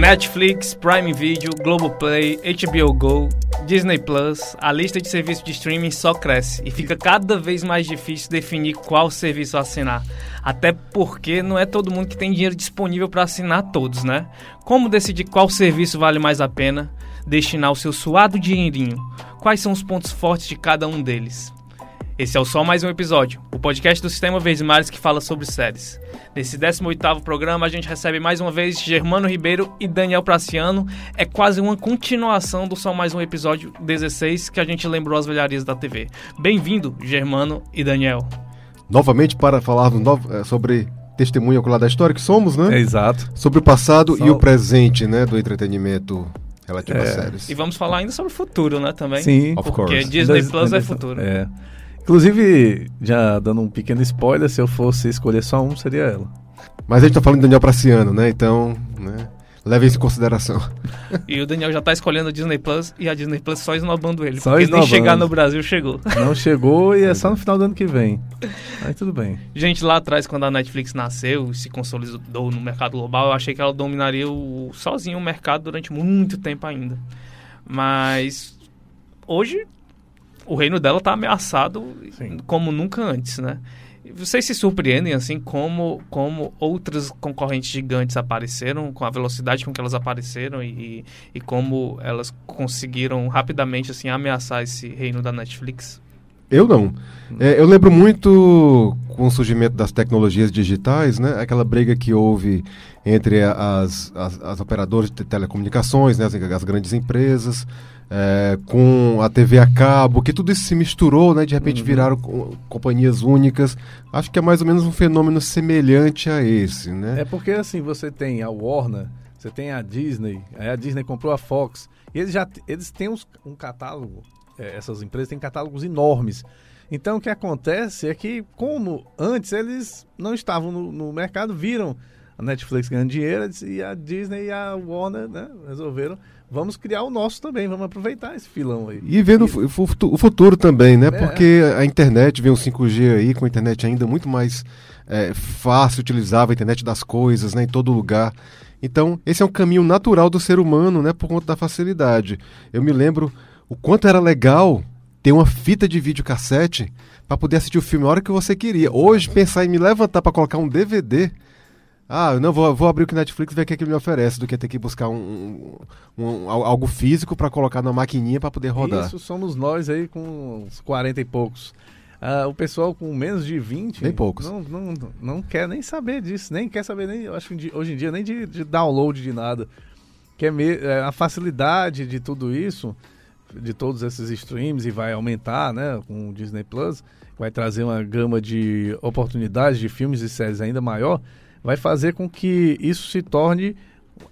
Netflix, Prime Video, Globoplay, HBO Go, Disney Plus, a lista de serviços de streaming só cresce e fica cada vez mais difícil definir qual serviço assinar. Até porque não é todo mundo que tem dinheiro disponível para assinar todos, né? Como decidir qual serviço vale mais a pena destinar o seu suado dinheirinho? Quais são os pontos fortes de cada um deles? Esse é o Só Mais Um Episódio, o podcast do Sistema Verdes Mares que fala sobre séries. Nesse 18º programa, a gente recebe mais uma vez Germano Ribeiro e Daniel Praciano. É quase uma continuação do Só Mais Um Episódio 16 que a gente lembrou as velharias da TV. Bem-vindo, Germano e Daniel. Novamente para falarmos eh, sobre testemunha ocular da história que somos, né? É, exato. Sobre o passado Só... e o presente, né, do entretenimento relativo é. às séries. E vamos falar ainda sobre o futuro, né, também? Sim. Of Porque course. Disney Plus é futuro. É. Inclusive, já dando um pequeno spoiler, se eu fosse escolher só um, seria ela. Mas a gente tá falando de Daniel Praciano, né? Então, né? Leve isso em consideração. E o Daniel já tá escolhendo a Disney Plus e a Disney Plus só esnobando ele. Só porque esnobando. nem chegar no Brasil chegou. Não chegou e é só no final do ano que vem. Aí tudo bem. Gente, lá atrás, quando a Netflix nasceu e se consolidou no mercado global, eu achei que ela dominaria o, sozinho o mercado durante muito tempo ainda. Mas hoje o reino dela está ameaçado Sim. como nunca antes, né? Vocês se surpreendem, assim, como, como outras concorrentes gigantes apareceram, com a velocidade com que elas apareceram e, e como elas conseguiram rapidamente, assim, ameaçar esse reino da Netflix? Eu não. É, eu lembro muito com o surgimento das tecnologias digitais, né? Aquela briga que houve entre as, as, as operadoras de telecomunicações, né? as, as grandes empresas, é, com a TV a cabo, que tudo isso se misturou, né? De repente uhum. viraram companhias únicas. Acho que é mais ou menos um fenômeno semelhante a esse, né? É porque assim, você tem a Warner, você tem a Disney, aí a Disney comprou a Fox, e eles já eles têm uns, um catálogo, é, essas empresas têm catálogos enormes. Então o que acontece é que, como antes eles não estavam no, no mercado, viram a Netflix ganhando dinheiro e a Disney e a Warner né, resolveram vamos criar o nosso também, vamos aproveitar esse filão aí. E vendo e... o futuro também, né? É. Porque a internet vem o 5G aí, com a internet ainda muito mais é, fácil, utilizável, a internet das coisas, né? Em todo lugar. Então, esse é um caminho natural do ser humano, né? Por conta da facilidade. Eu me lembro o quanto era legal ter uma fita de videocassete para poder assistir o filme a hora que você queria. Hoje, pensar em me levantar para colocar um DVD ah, não, vou, vou abrir o que Netflix e ver o que, é que ele me oferece, do que ter que buscar um, um, um algo físico para colocar na maquininha para poder rodar. Isso somos nós aí com uns 40 e poucos. Ah, o pessoal com menos de 20 nem poucos. Não, não, não quer nem saber disso, nem quer saber nem, eu acho que hoje em dia nem de, de download de nada. Que é, me, é a facilidade de tudo isso, de todos esses streams e vai aumentar, né, com o Disney Plus, vai trazer uma gama de oportunidades de filmes e séries ainda maior vai fazer com que isso se torne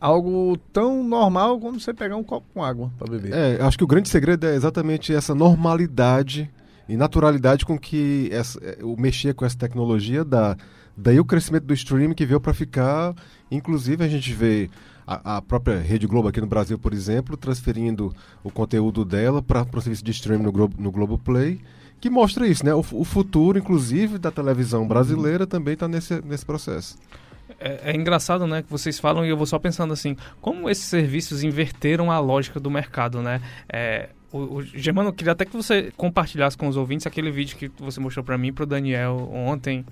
algo tão normal como você pegar um copo com água para beber. É, acho que o grande segredo é exatamente essa normalidade e naturalidade com que essa, é, o mexer com essa tecnologia dá. Daí o crescimento do streaming que veio para ficar, inclusive a gente vê a, a, própria Rede Globo aqui no Brasil, por exemplo, transferindo o conteúdo dela para o serviço de streaming no, Globo, no Globoplay, que mostra isso, né? O, o futuro, inclusive, da televisão brasileira também está nesse, nesse processo. É, é, engraçado, né, que vocês falam e eu vou só pensando assim, como esses serviços inverteram a lógica do mercado, né? É, o, o Germano, eu queria até que você compartilhasse com os ouvintes aquele vídeo que você mostrou para mim e para o Daniel ontem,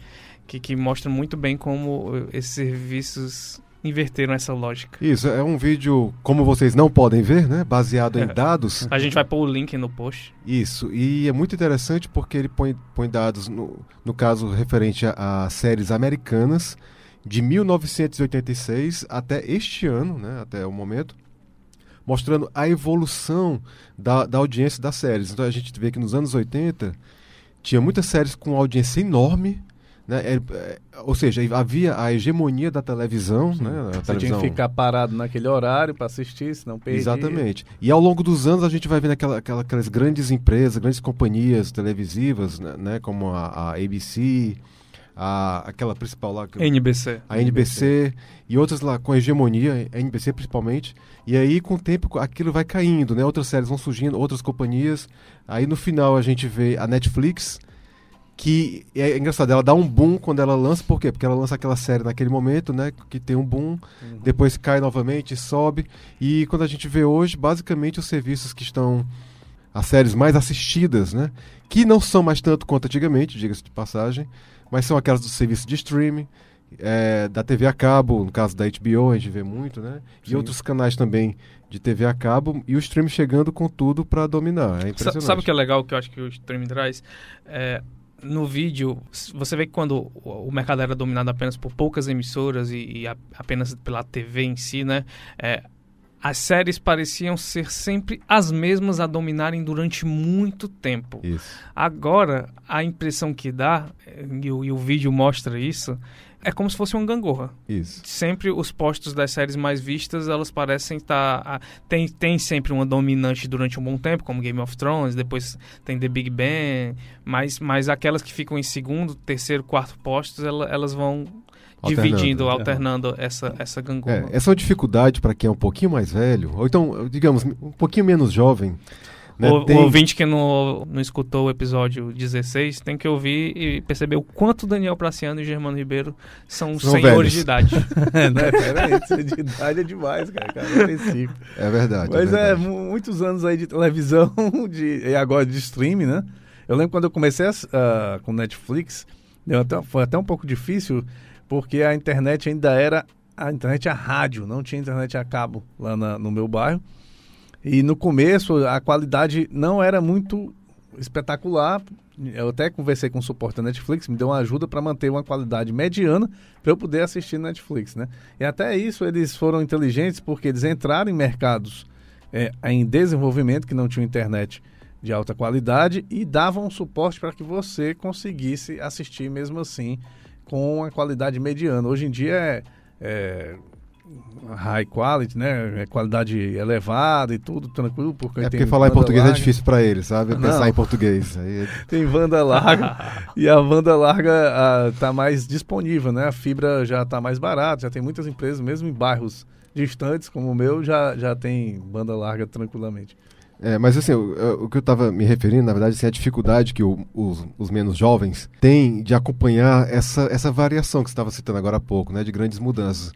que, que mostra muito bem como esses serviços inverteram essa lógica. Isso, é um vídeo, como vocês não podem ver, né? Baseado em dados. A gente vai pôr o link no post. Isso, e é muito interessante porque ele põe, põe dados, no, no caso referente a, a séries americanas, de 1986 até este ano, né? Até o momento. Mostrando a evolução da, da audiência das séries. Então a gente vê que nos anos 80 tinha muitas séries com audiência enorme, né? É, é, ou seja, havia a hegemonia da televisão. Né? A Você televisão... tinha que ficar parado naquele horário para assistir, senão perdia. Exatamente. E ao longo dos anos a gente vai vendo aquela, aquela, aquelas grandes empresas, grandes companhias televisivas, né? né? como a, a ABC, a, aquela principal lá. NBC. A NBC e outras lá com hegemonia, a NBC principalmente. E aí, com o tempo, aquilo vai caindo, né? Outras séries vão surgindo, outras companhias. Aí no final a gente vê a Netflix que é engraçado, ela dá um boom quando ela lança, por quê? Porque ela lança aquela série naquele momento, né, que tem um boom, uhum. depois cai novamente, sobe, e quando a gente vê hoje, basicamente os serviços que estão as séries mais assistidas, né, que não são mais tanto quanto antigamente, diga-se de passagem, mas são aquelas do serviço de streaming, é, da TV a cabo, no caso da HBO, a gente vê muito, né? Sim. E outros canais também de TV a cabo e o streaming chegando com tudo para dominar. É impressionante. Sabe o que é legal que eu acho que o streaming traz? É, no vídeo, você vê que quando o mercado era dominado apenas por poucas emissoras e, e apenas pela TV em si, né? É, as séries pareciam ser sempre as mesmas a dominarem durante muito tempo. Isso. Agora, a impressão que dá, e o, e o vídeo mostra isso, é como se fosse uma gangorra. Isso. Sempre os postos das séries mais vistas, elas parecem estar... Tá, tem, tem sempre uma dominante durante um bom tempo, como Game of Thrones, depois tem The Big Bang, mas, mas aquelas que ficam em segundo, terceiro, quarto postos, elas, elas vão alternando, dividindo, é. alternando essa, essa gangorra. É, essa é uma dificuldade para quem é um pouquinho mais velho, ou então, digamos, um pouquinho menos jovem, né? O, tem... o, ouvinte que não, não escutou o episódio 16 tem que ouvir e perceber o quanto Daniel Praciano e Germano Ribeiro são, são senhores velhos. de idade. é, peraí, de idade é demais, cara. cara é verdade. Mas é, verdade. é, muitos anos aí de televisão de, e agora de streaming, né? Eu lembro quando eu comecei uh, com Netflix, até, foi até um pouco difícil, porque a internet ainda era a internet a rádio, não tinha internet a cabo lá na, no meu bairro. E no começo a qualidade não era muito espetacular. Eu até conversei com o suporte da Netflix, me deu uma ajuda para manter uma qualidade mediana para eu poder assistir Netflix, né? E até isso eles foram inteligentes porque eles entraram em mercados é, em desenvolvimento que não tinham internet de alta qualidade e davam suporte para que você conseguisse assistir mesmo assim com a qualidade mediana. Hoje em dia é, é high quality, né? É qualidade elevada e tudo tranquilo. Porque é porque falar em português é larga. é difícil para eles, sabe? Não. Pensar em português. Aí... tem banda larga e a banda larga está mais disponível, né? A fibra já está mais barata, já tem muitas empresas, mesmo em bairros distantes como o meu, já, já tem banda larga tranquilamente. É, mas assim, o, o, que eu estava me referindo, na verdade, assim, é a dificuldade que o, os, os, menos jovens têm de acompanhar essa, essa variação que você estava citando agora há pouco, né, de grandes mudanças.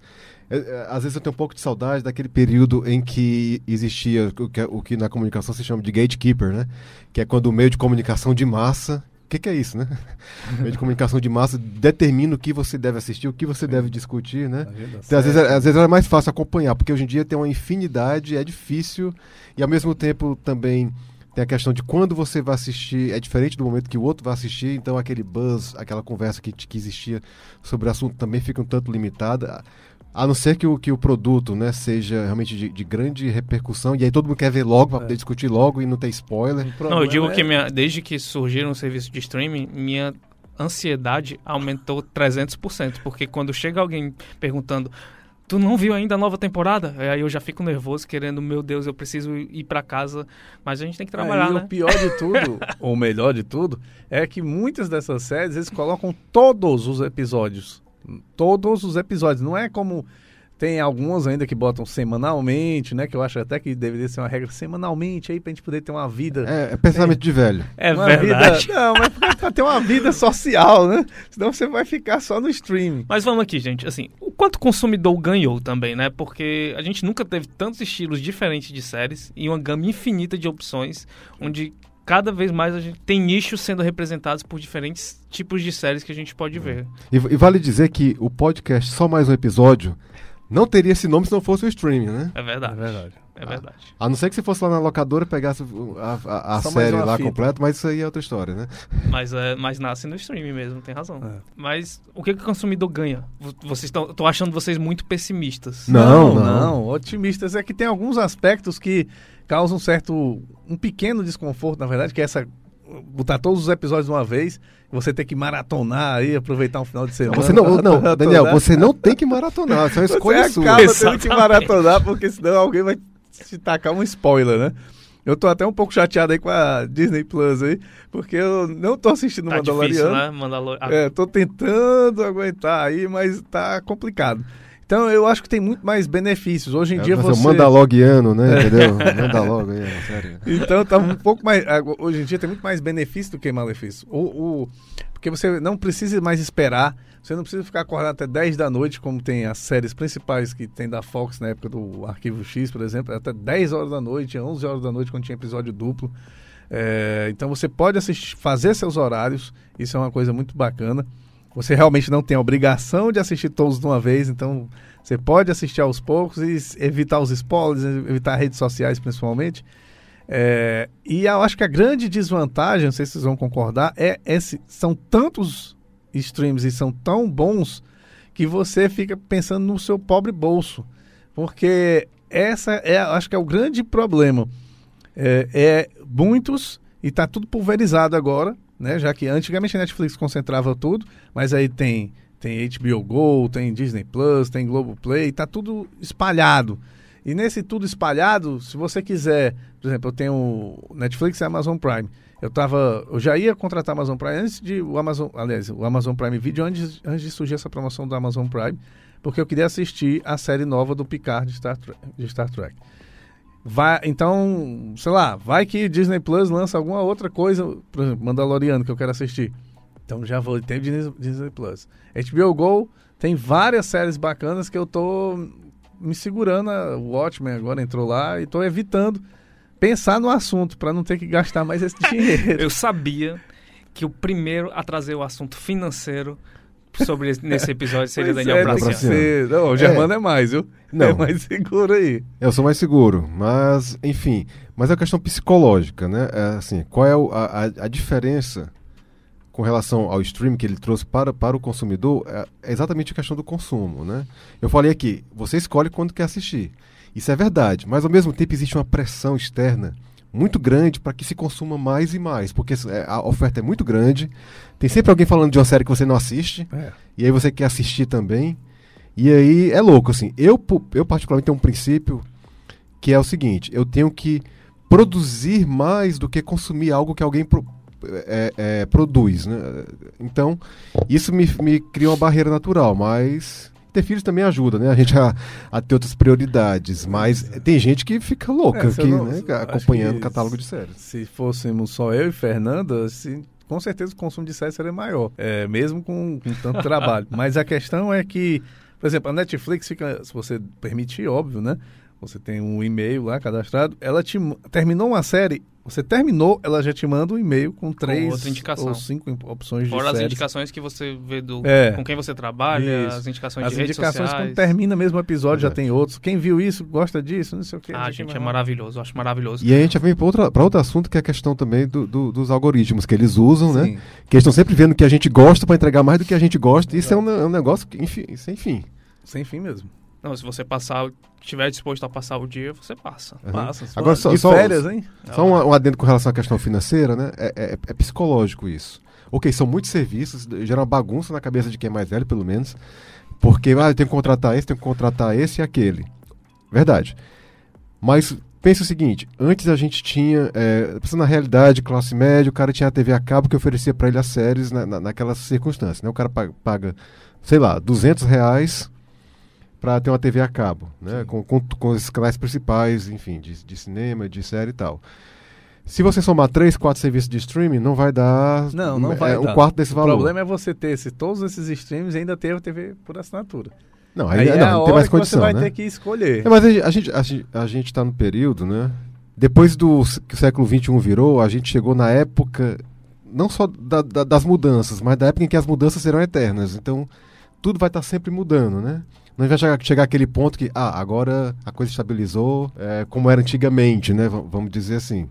É, é, às vezes eu tenho um pouco de saudade daquele período em que existia o que, o que na comunicação se chama de gatekeeper, né? Que é quando o meio de comunicação de massa que, que, é isso, né? Meio de comunicação de massa determina o que você deve assistir, o que você deve discutir, né? Então, às, vezes, às vezes é mais fácil acompanhar, porque hoje em dia tem uma infinidade, é difícil, e ao mesmo tempo também tem a questão de quando você vai assistir, é diferente do momento que o outro vai assistir, então aquele buzz, aquela conversa que, que existia sobre o assunto também fica um tanto limitada. A não ser que o, que o produto né, seja realmente de, de grande repercussão, e aí todo mundo quer ver logo para é. poder discutir logo e não ter spoiler. Não, eu digo é... que minha, desde que surgiram o serviço de streaming, minha ansiedade aumentou 300%, porque quando chega alguém perguntando tu não viu ainda a nova temporada? Aí eu já fico nervoso, querendo, meu Deus, eu preciso ir para casa, mas a gente tem que trabalhar, Aí, né? o pior de tudo, ou o melhor de tudo, é que muitas dessas séries, eles colocam todos os episódios todos os episódios. Não é como tem algumas ainda que botam semanalmente, né? Que eu acho até que deveria ser uma regra semanalmente aí pra gente poder ter uma vida. É, é pensamento é, de velho. É verdade. Vida, não, mas pra ter uma vida social, né? Senão você vai ficar só no streaming. Mas vamos aqui, gente. Assim, o quanto o consumidor ganhou também, né? Porque a gente nunca teve tantos estilos diferentes de séries e uma gama infinita de opções, onde cada vez mais a gente tem nichos sendo representados por diferentes tipos de séries que a gente pode ver. E, e, vale dizer que o podcast Só Mais Um Episódio não teria esse nome se não fosse o streaming, né? É verdade. É verdade. É verdade. A, a não ser que você fosse lá na locadora pegasse a, a, a série lá completa, mas isso aí é outra história, né? Mas, é, mas nasce no streaming mesmo, tem razão. É. Mas o que, que o consumidor ganha? Vocês estão. Tô achando vocês muito pessimistas. Não, não, não. Otimistas é que tem alguns aspectos que causa um certo, um pequeno desconforto, na verdade, que é essa botar todos os episódios de uma vez, você tem que maratonar aí, aproveitar um final de semana. Você não, não Daniel, você não tem que maratonar, só escolha você acaba tendo que maratonar, porque senão alguém vai te tacar um spoiler, né? Eu tô até um pouco chateado aí com a Disney Plus aí, porque eu não tô assistindo tá Mandaloriano. Difícil, né? Mandalor... É, tô tentando aguentar aí, mas tá complicado. Então eu acho que tem muito mais benefícios. Hoje em É, dia você você. manda logiano, né? Entendeu? Manda logo aí, é sério. Então tá um pouco mais. ah, Hoje em dia tem muito mais benefício do que malefício. O, o- porque você não precisa mais esperar. Você não precisa ficar acordado até 10 da noite, como tem as séries principais que tem da Fox na época do Arquivo X, por exemplo, até 10 horas da noite, 11 horas da noite, quando tinha episódio duplo. É, então você pode assistir, fazer seus horários, isso é uma coisa muito bacana. Você realmente não tem a obrigação de assistir todos de uma vez, então você pode assistir aos poucos e evitar os spoilers, evitar redes sociais principalmente. É, e eu acho que a grande desvantagem, não sei se vocês vão concordar, é esse, são tantos streams e são tão bons que você fica pensando no seu pobre bolso. Porque essa é, acho que é o grande problema. É, é muitos e está tudo pulverizado agora, né? Já que antigamente a Netflix concentrava tudo, mas aí tem tem HBO Go, tem Disney Plus, tem Globoplay, tá tudo espalhado. E nesse tudo espalhado, se você quiser, por exemplo, eu tenho Netflix e Amazon Prime. Eu tava, eu já ia contratar Amazon Prime antes de o Amazon, aliás, o Amazon Prime Video antes, antes de surgir essa promoção do Amazon Prime, porque eu queria assistir a série nova do Picard de Star Trek. De Star Trek. Vai, então, sei lá, vai que Disney Plus lança alguma outra coisa, por exemplo, Mandaloriano que eu quero assistir. Então já vou, tem Disney, Disney Plus. HBO Go tem várias séries bacanas que eu tô me segurando. O Watchmen agora entrou lá e tô evitando pensar no assunto para não ter que gastar mais esse dinheiro. Eu sabia que o primeiro a trazer o assunto financeiro sobre esse- nesse episódio seria Daniel é, ser. Não, o Germano é. mais, viu? Não. É mais seguro aí. Eu sou mais seguro, mas, enfim. Mas é uma questão psicológica, né? É, assim, qual é a, a- a diferença com relação ao stream que ele trouxe para, para o consumidor? É, é exatamente a questão do consumo, né? Eu falei aqui, você escolhe quando quer assistir. Isso é verdade, mas ao mesmo tempo existe uma pressão externa muito grande para que se consuma mais e mais, porque é, a oferta é muito grande. Tem sempre alguém falando de uma série que você não assiste, É. e aí você quer assistir também. E aí é louco, assim. Eu, eu particularmente tenho um princípio que é o seguinte: eu tenho que produzir mais do que consumir algo que alguém pro- é, é, produz, né? Então, isso me, me cria uma barreira natural, mas ter filhos também ajuda, né? A gente a, a ter outras prioridades. Mas tem gente que fica louca É, aqui, não- né? Acompanhando o catálogo de séries. Se fôssemos só eu e Fernanda, se- com certeza o consumo de séries seria maior, é, mesmo com, com tanto trabalho. Mas a questão é que, por exemplo, a Netflix fica, se você permitir, óbvio, né? Você tem um e-mail lá cadastrado, ela te terminou uma série, você terminou, ela já te manda um e-mail com três indicação. ou cinco opções de Fora as séries. indicações que você vê do É. com quem você trabalha, Isso. as indicações As de redes indicações sociais. quando termina mesmo o episódio já Exato. tem outros. Quem viu isso, gosta disso, não sei o que. Ah, gente, é maravilhoso, eu acho maravilhoso. E aí a gente vem para outro, pra outro assunto que é a questão também do- do- dos algoritmos que eles usam, né? Sim. Que eles estão sempre vendo que a gente gosta para entregar mais do que a gente gosta. Isso é um, é um negócio que, enfim, sem fim. Sem fim mesmo. Não, se você passar, estiver disposto a passar o dia, você passa. Uhum. Passa. Agora, só- de só- férias, hein? Só um, um adendo com relação à questão financeira, né? É, é- é psicológico isso. Ok, são muitos serviços, gera uma bagunça na cabeça de quem é mais velho, pelo menos. Porque, ah, eu tenho que contratar esse, tenho que contratar esse e aquele. Verdade. Mas pense o seguinte, antes a gente tinha, é, pensando na realidade, classe média, o cara tinha a TV a cabo que oferecia para ele as séries na, na, naquelas circunstâncias, né? O cara paga, paga, sei lá, 200 reais para ter uma TV a cabo, né? Com, com, com os canais principais, enfim, de, de cinema, de série e tal. Se você somar três, quatro serviços de streaming, não vai dar Não, não é, vai um dar. quarto desse O valor. problema é você ter esse, todos esses streams e ainda ter a TV por assinatura. Não, Aí, aí, é não, a não tem mais que você condição, vai né? ter que escolher. É, mas a gente, a gente, a gente tá no período, né? Depois do que o século XXI virou, a gente chegou na época, não só da- da- das mudanças, mas da época em que as mudanças serão eternas. Então, tudo vai estar sempre mudando, né? Não vai chegar, chegar aquele ponto que, ah, agora a coisa estabilizou é, como era antigamente, né? V- vamos dizer assim.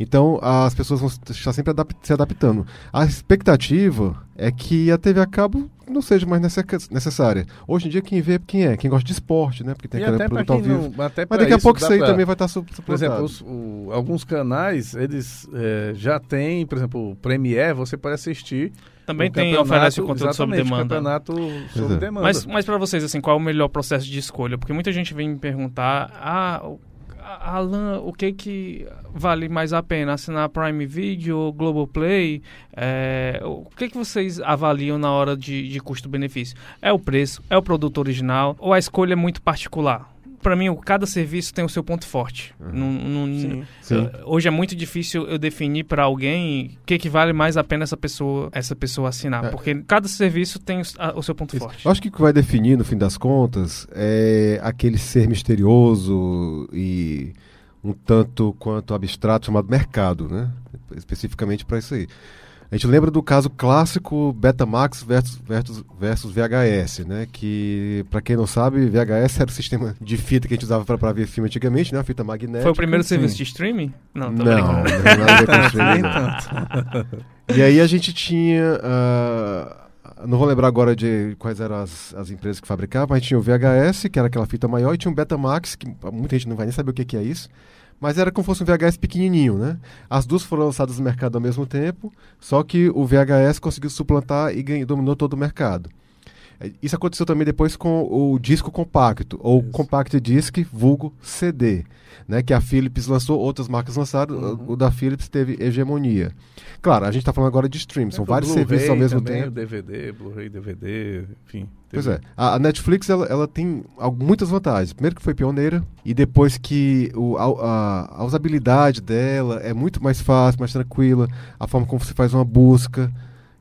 Então, as pessoas vão estar sempre adap- se adaptando. A expectativa é que a TV a cabo não seja mais necess- necessária. Hoje em dia, quem vê quem é? Quem gosta de esporte, né? Porque tem e para produto ao vivo. não, até Mas daqui a pouco isso aí pra- também vai estar su Por exemplo, suplantado. os- o- alguns canais, eles eh, já têm, por exemplo, o Premiere, você pode assistir. Também o tem, oferece o conteúdo sob exatamente, demanda. campeonato sob é. demanda. Mas, mas para vocês, assim, qual é o melhor processo de escolha? Porque muita gente vem me perguntar, ah, Alan, o que que vale mais a pena? Assinar Prime Video, Globoplay? É, o que que vocês avaliam na hora de, de custo-benefício? É o preço? É o produto original? Ou a escolha é muito particular? Para mim, cada serviço tem o seu ponto forte. Uhum. Sim. Sim. Hoje é muito difícil eu definir para alguém o que, que vale mais a pena essa pessoa, essa pessoa assinar. É. Porque cada serviço tem o, a- o seu ponto Isso. forte. Eu acho que o que vai definir, no fim das contas, é aquele ser misterioso e um tanto quanto abstrato chamado mercado, né? Especificamente para isso aí. A gente lembra do caso clássico Betamax versus, versus, versus VHS, né? Que, para quem não sabe, VHS era o sistema de fita que a gente usava para ver filme antigamente, né? Uma fita magnética. Foi o primeiro serviço de streaming? Não, Não, não, tem nada a ver com Nem streaming, não. E aí a gente tinha. ah, não vou lembrar agora de quais eram as, as empresas que fabricavam, mas tinha o VHS, que era aquela fita maior, e tinha o Betamax, que muita gente não vai nem saber o que, que é isso. Mas era como se fosse um VHS pequenininho, né? As duas foram lançadas no mercado ao mesmo tempo, só que o VHS conseguiu suplantar e ganhou, dominou todo o mercado. É, Isso aconteceu também depois com o disco compacto, ou Isso. compact disc, vulgo CD, né? Que a Philips lançou, outras marcas lançaram, Uhum. o da Philips teve hegemonia. Claro, a gente está falando agora de stream, são O vários serviços ao mesmo também, tempo. DVD, Blu-ray, DVD, enfim. Pois é, a, a Netflix ela, ela tem muitas vantagens. Primeiro que foi pioneira e depois que o, a, a- a usabilidade dela é muito mais fácil, mais tranquila, a forma como você faz uma busca,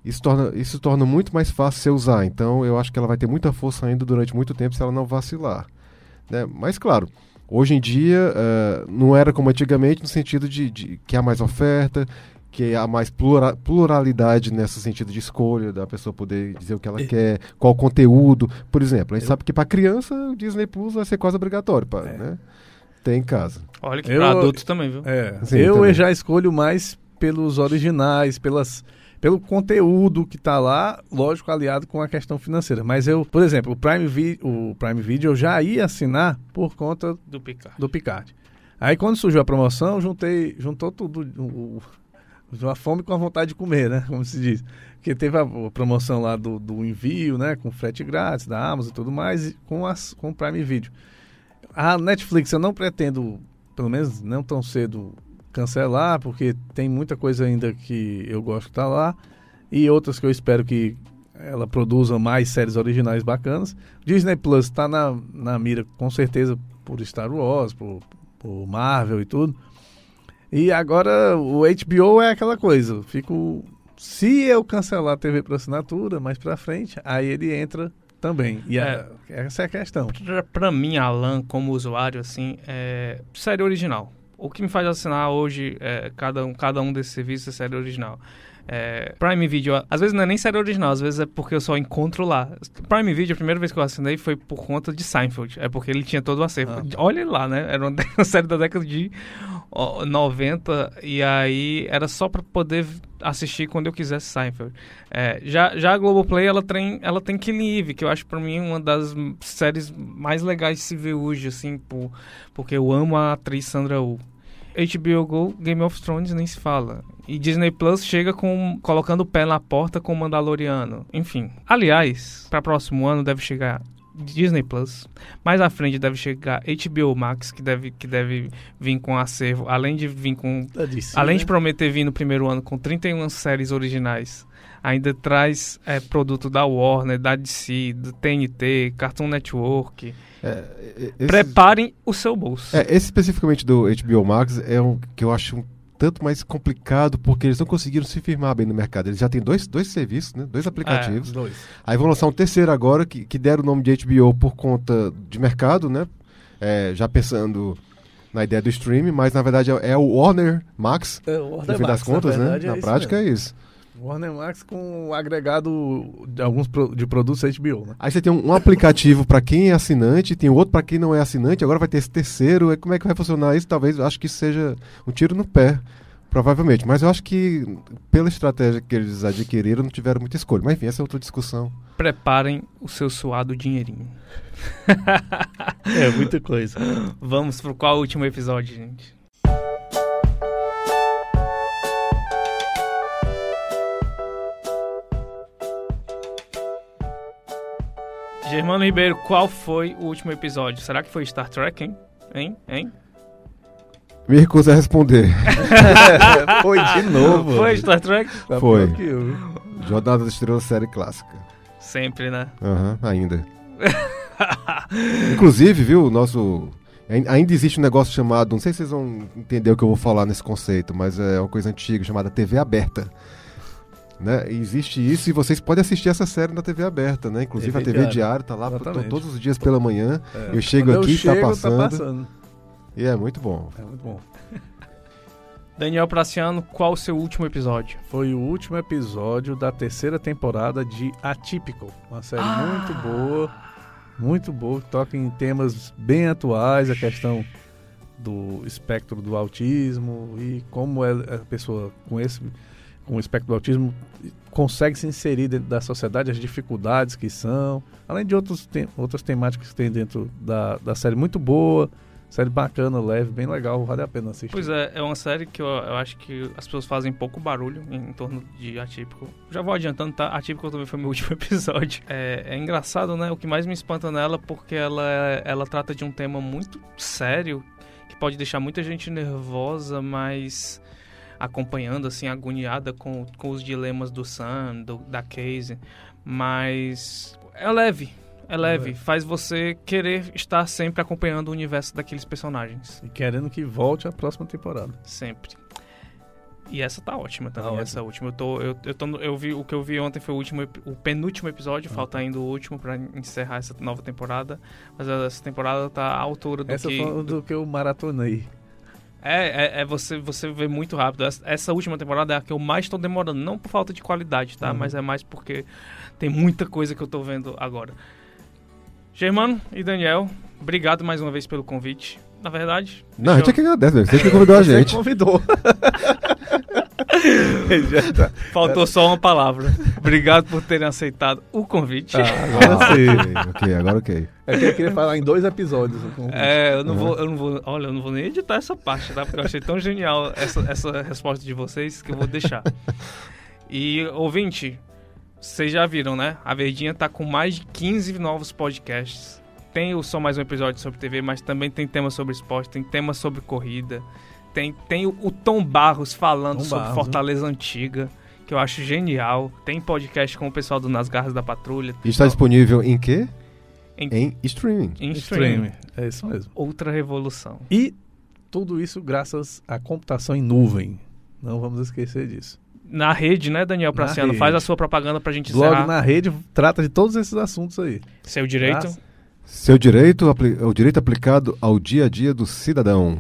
isso torna, isso torna muito mais fácil você usar. Então eu acho que ela vai ter muita força ainda durante muito tempo se ela não vacilar. né? Mas claro, hoje em dia eh, não era como antigamente no sentido de, de que há mais oferta, que há mais plura- pluralidade nesse sentido de escolha, da pessoa poder dizer o que ela E- quer, qual conteúdo. Por exemplo, a gente Eu- sabe que para criança o Disney Plus vai ser quase obrigatório, pra, É. né? Ter em casa. Olha que Eu- pra adultos também, viu? É, Sim, eu também. já escolho mais pelos originais, pelas, pelo conteúdo que tá lá, lógico, aliado com a questão financeira. Mas eu, por exemplo, o Prime, Vi- o Prime Video eu já ia assinar por conta Do Picard. do Picard. Aí quando surgiu a promoção, juntei, juntou tudo, o, o- a fome com a vontade de comer, né? Como se diz. Porque teve a, a promoção lá do, do envio, né? Com frete grátis da Amazon e tudo mais, e com, as, com o Prime Video. A Netflix eu não pretendo, pelo menos não tão cedo, cancelar, porque tem muita coisa ainda que eu gosto que tá lá, e outras que eu espero que ela produza mais séries originais bacanas. Disney Plus está na, na mira, com certeza, por Star Wars, por, por Marvel e tudo. E agora o HBO é aquela coisa. Fico. Se eu cancelar a TV por assinatura, mais pra frente, aí ele entra também. E a- essa é a questão. Pra, pra mim, Alan, como usuário, assim, é série original. O que me faz assinar hoje é cada um, cada um desses serviços é série original. É, Prime Video, às vezes não é nem série original, às vezes é porque eu só encontro lá. Prime Video, a primeira vez que eu assinei foi por conta de Seinfeld. É porque ele tinha todo o acervo. Ah. Olha lá, né? Era uma, série da década de 90 e aí era só pra poder assistir quando eu quisesse Seinfeld. É, já, já a Globoplay, ela tem, ela tem Killing Eve, que eu acho pra mim uma das séries mais legais de se ver hoje, assim, por, porque eu amo a atriz Sandra Oh. HBO Go, Game of Thrones nem se fala. E Disney Plus chega com colocando o pé na porta com o Mandaloriano. Enfim. Aliás, para próximo ano deve chegar Disney Plus. Mais à frente deve chegar HBO Max, que deve, que deve vir com acervo, além de vir com Além né? de prometer vir no primeiro ano com 31 séries originais, ainda traz é, produto da Warner, da DC, do TNT, Cartoon Network. É, esse, Preparem o seu bolso. é, esse especificamente do HBO Max é um que eu acho um tanto mais complicado porque eles não conseguiram se firmar bem no mercado. Eles já têm dois, dois serviços, né? dois aplicativos. Os dois. Aí vão lançar um terceiro agora, que, que deram o nome de HBO por conta de mercado, né? É, já pensando na ideia do streaming, mas na verdade é, é o Warner Max, É, o no Warner fim das Max, na contas, né? verdade, é Na prática mesmo. é isso. Warner Max com o agregado de alguns pro- de produtos HBO, né? Aí você tem um, um aplicativo para quem é assinante, tem outro para quem não é assinante, agora vai ter esse terceiro. E Como é que vai funcionar isso? Talvez eu acho que isso seja um tiro no pé, provavelmente. Mas eu acho que pela estratégia que eles adquiriram, não tiveram muita escolha. Mas enfim, essa é outra discussão. Preparem o seu suado dinheirinho. É, muita coisa. Vamos pro qual último episódio, gente? Germano Ribeiro, qual foi o último episódio? Será que foi Star Trek, hein? Hein? Hein? Me recuso a responder. Foi de novo. Foi Star Trek? Tá Foi. viu? Jornada das Estrelas série clássica. Sempre, né? Aham, ainda. Inclusive, viu, o nosso. ain- Ainda existe um negócio chamado. Não sei se vocês vão entender o que eu vou falar nesse conceito, mas é uma coisa antiga chamada TV aberta. Né? E Existe isso e vocês podem assistir essa série na TV aberta, né? Inclusive TV a TV diário. Diário tá lá todos os dias pela manhã. É. Eu chego Quando aqui, eu tá chego, passando. passando. E é muito bom. É muito bom. Daniel Praciano, qual o seu último episódio? Foi o último episódio da terceira temporada de Atypical. Uma série Ah. muito boa. Muito boa. que Toca em temas bem atuais. A questão do espectro do autismo e como é a pessoa com esse com o espectro do autismo consegue se inserir dentro da sociedade, as dificuldades que são, além de outros te outras temáticas que tem dentro da, da série muito boa, série bacana, leve, bem legal, vale a pena assistir. Pois é, é uma série que eu, eu acho que as pessoas fazem pouco barulho em, em torno de Atípico. Já vou adiantando, tá? Atípico também foi meu último episódio. É, é engraçado, né? O que mais me espanta nela porque ela, ela trata de um tema muito sério que pode deixar muita gente nervosa, mas acompanhando, assim, agoniada com, com os dilemas do Sam, do, da Casey. Mas é leve. É leve, leve. faz você querer estar sempre acompanhando o universo daqueles personagens. E querendo que volte a próxima temporada. Sempre. E essa tá ótima também, Tá essa última. Eu tô, eu, eu tô, eu vi, o que eu vi ontem foi o último, o penúltimo episódio, Ah, falta ainda o último pra encerrar essa nova temporada. Mas essa temporada tá à altura do Essa que... foi do que eu maratonei. É, é, é você, você vê muito rápido. Essa, última temporada é a que eu mais tô demorando. Não por falta de qualidade, tá? Uhum. Mas é mais porque tem muita coisa que eu tô vendo agora. Germano e Daniel, obrigado mais uma vez pelo convite. Na verdade... Não, a gente deixa é que agradece, você que convidou a Você gente. convidou. Já tá. Faltou só uma palavra. Obrigado por terem aceitado o convite. Ah, agora sim. ok, agora ok. É que eu queria falar em dois episódios. É, eu não Uhum. vou, eu não vou, olha, eu não vou nem editar essa parte, tá? Porque eu achei tão genial essa, essa resposta de vocês que eu vou deixar. E, ouvinte, vocês já viram, né? A Verdinha tá com mais de 15 novos podcasts. Tem o só mais um episódio sobre TV, mas também tem tema sobre esporte, tem tema sobre corrida. Tem, tem o, Tom Barros falando Tom sobre Barros, Fortaleza Antiga, que eu acho genial. Tem podcast com o pessoal do Nas Garras da Patrulha. E está disponível em quê? Em- Em streaming. Em streaming. É isso mesmo. Outra revolução. E tudo isso graças à computação em nuvem. Não vamos esquecer disso. Na rede, né, Daniel Praciano? Faz a sua propaganda pra gente Blog encerrar. na rede trata de todos esses assuntos aí. Seu direito. Graças- Seu direito, o direito aplicado ao dia a dia do cidadão.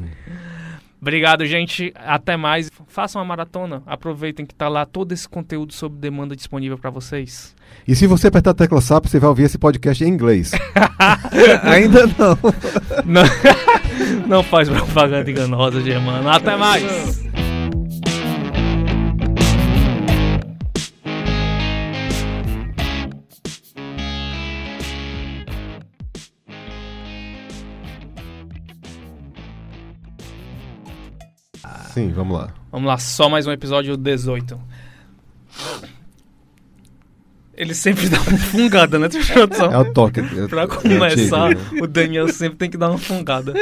Obrigado, gente. Até mais. Façam uma maratona. Aproveitem que tá lá todo esse conteúdo sob demanda disponível pra vocês. E se você apertar a tecla SAP, você vai ouvir esse podcast em inglês. Ainda não. Não, não faz propaganda enganosa, Germano. Até mais. Sim, vamos lá. Vamos lá, só mais um episódio 18. Ele sempre dá uma fungada, né, produção? É o toque. é- Pra é começar, né? o Daniel sempre tem que dar uma fungada.